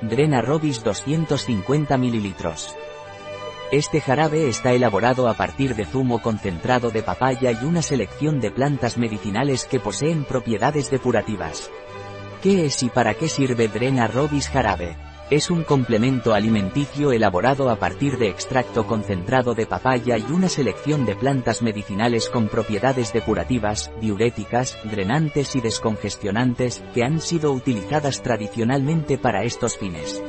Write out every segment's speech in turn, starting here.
Drena Robis 250 ml. Este jarabe está elaborado a partir de zumo concentrado de papaya y una selección de plantas medicinales que poseen propiedades depurativas. ¿Qué es y para qué sirve Drena Robis jarabe? Es un complemento alimenticio elaborado a partir de extracto concentrado de papaya y una selección de plantas medicinales con propiedades depurativas, diuréticas, drenantes y descongestionantes, que han sido utilizadas tradicionalmente para estos fines.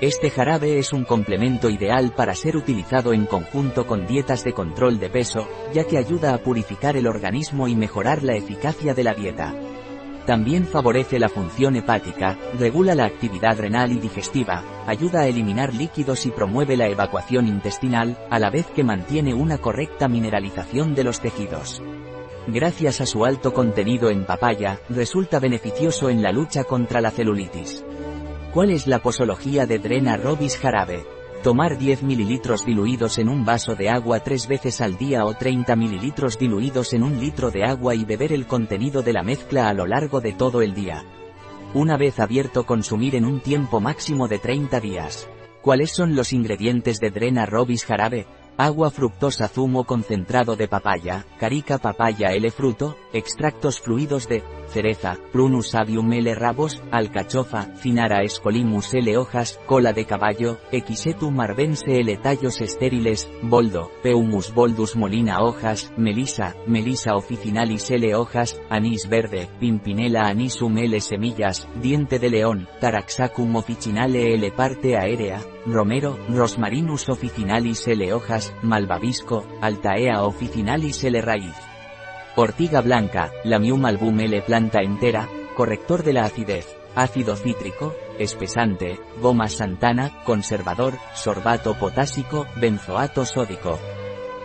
Este jarabe es un complemento ideal para ser utilizado en conjunto con dietas de control de peso, ya que ayuda a purificar el organismo y mejorar la eficacia de la dieta. También favorece la función hepática, regula la actividad renal y digestiva, ayuda a eliminar líquidos y promueve la evacuación intestinal, a la vez que mantiene una correcta mineralización de los tejidos. Gracias a su alto contenido en papaya, resulta beneficioso en la lucha contra la celulitis. ¿Cuál es la posología de Drena Robis Jarabe? Tomar 10 ml diluidos en un vaso de agua tres veces al día o 30 ml diluidos en un litro de agua y beber el contenido de la mezcla a lo largo de todo el día. Una vez abierto consumir en un tiempo máximo de 30 días. ¿Cuáles son los ingredientes de Drena Robis Jarabe? Agua fructosa zumo concentrado de papaya, carica papaya L fruto, extractos fluidos de cereza, prunus avium L rabos, alcachofa, finara escolimus L hojas, cola de caballo, equisetum marvense L tallos estériles, boldo, peumus boldus molina hojas, melisa, melisa officinalis L hojas, anís verde, pimpinela anisum L semillas, diente de león, taraxacum officinale L parte aérea, romero, rosmarinus officinalis L hojas, malvavisco, altaea officinalis L raíz. Ortiga blanca, Lamium album L planta entera, corrector de la acidez, ácido cítrico, espesante, goma santana, conservador, sorbato potásico, benzoato sódico.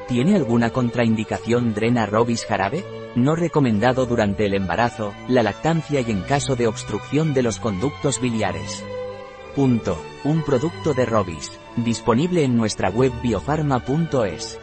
¿Tiene alguna contraindicación Drena Robis jarabe? No recomendado durante el embarazo, la lactancia y en caso de obstrucción de los conductos biliares. Punto. Un producto de Robis. Disponible en nuestra web biofarma.es.